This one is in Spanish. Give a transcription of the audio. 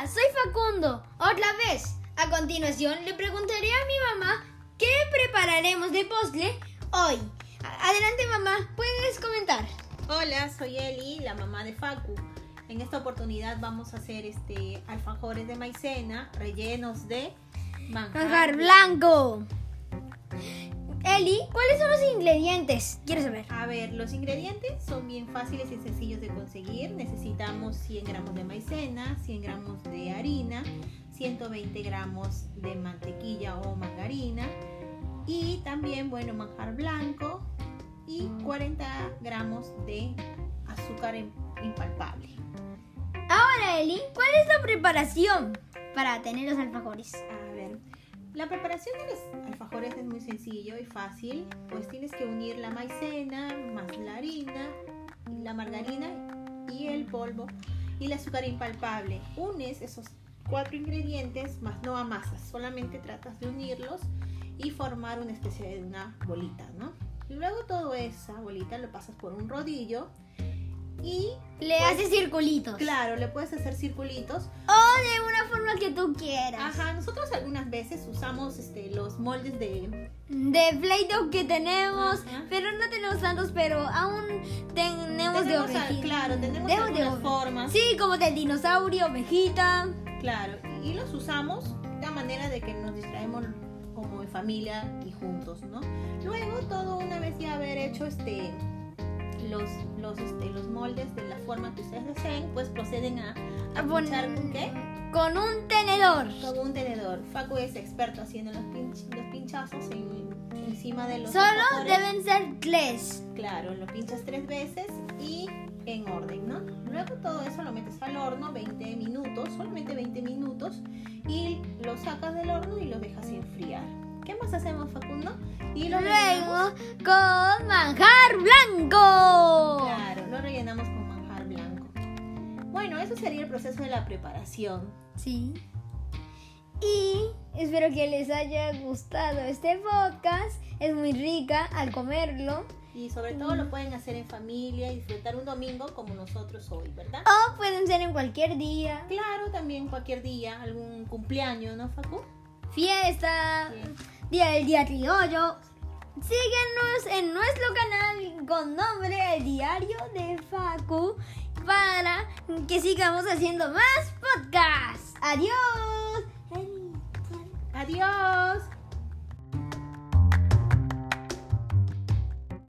Hola, soy Facundo. Otra vez. A continuación le preguntaré a mi mamá qué prepararemos de postre hoy. Adelante mamá, puedes comentar. Hola, soy Eli, la mamá de Facu. En esta oportunidad vamos a hacer este alfajores de maicena rellenos de manjar, manjar blanco. Eli, ¿cuáles son los ingredientes? Quiero saber. A ver, los ingredientes son bien fáciles y sencillos de conseguir. Necesitamos 100 gramos de maicena, 100 gramos de harina, 120 gramos de mantequilla o margarina y también, bueno, manjar blanco y 40 gramos de azúcar impalpable. Ahora, Eli, ¿cuál es la preparación para tener los alfajores? La preparación de los alfajores es muy sencillo y fácil, pues tienes que unir la maicena más la harina, la margarina y el polvo y el azúcar impalpable. Unes esos cuatro ingredientes más no amasas, solamente tratas de unirlos y formar una especie de una bolita, ¿no? Luego todo esa bolita lo pasas por un rodillo y le pues, haces circulitos. Claro, le puedes hacer circulitos. O de una forma que tú quieras. Ajá, nosotros algunas veces usamos este, los moldes de... De Play-Doh que tenemos, pero no tenemos tantos, pero aún tenemos, de ovejita. Claro, tenemos algunas formas. Sí, como del dinosaurio, ovejita. Claro, y los usamos de manera de que nos distraemos como en familia y juntos, ¿no? Luego, todo una vez ya haber hecho este los, los, este, los moldes de la forma que ustedes deseen, pues proceden a, a pinchar con qué? Con un tenedor. Con un tenedor. Facu es experto haciendo los, los pinchazos encima de los Solo deben ser tres. Claro, lo pinchas tres veces y en orden, ¿no? Luego todo eso lo metes al horno 20 minutos, solamente 20 minutos, y lo sacas del horno y lo dejas enfriar. ¿Qué más hacemos, Facundo? Y lo Luego con manjar blanco. Eso sería el proceso de la preparación. Sí. Y espero que les haya gustado este podcast. Es muy rica al comerlo. Y sobre todo lo pueden hacer en familia y disfrutar un domingo como nosotros hoy, ¿verdad? O pueden ser en cualquier día. Claro, también cualquier día, algún cumpleaños, ¿no, Facu? Fiesta, día del día criollo. Síguenos en nuestro canal con nombre El Diario de Facu para que sigamos haciendo más podcasts. Adiós. Adiós.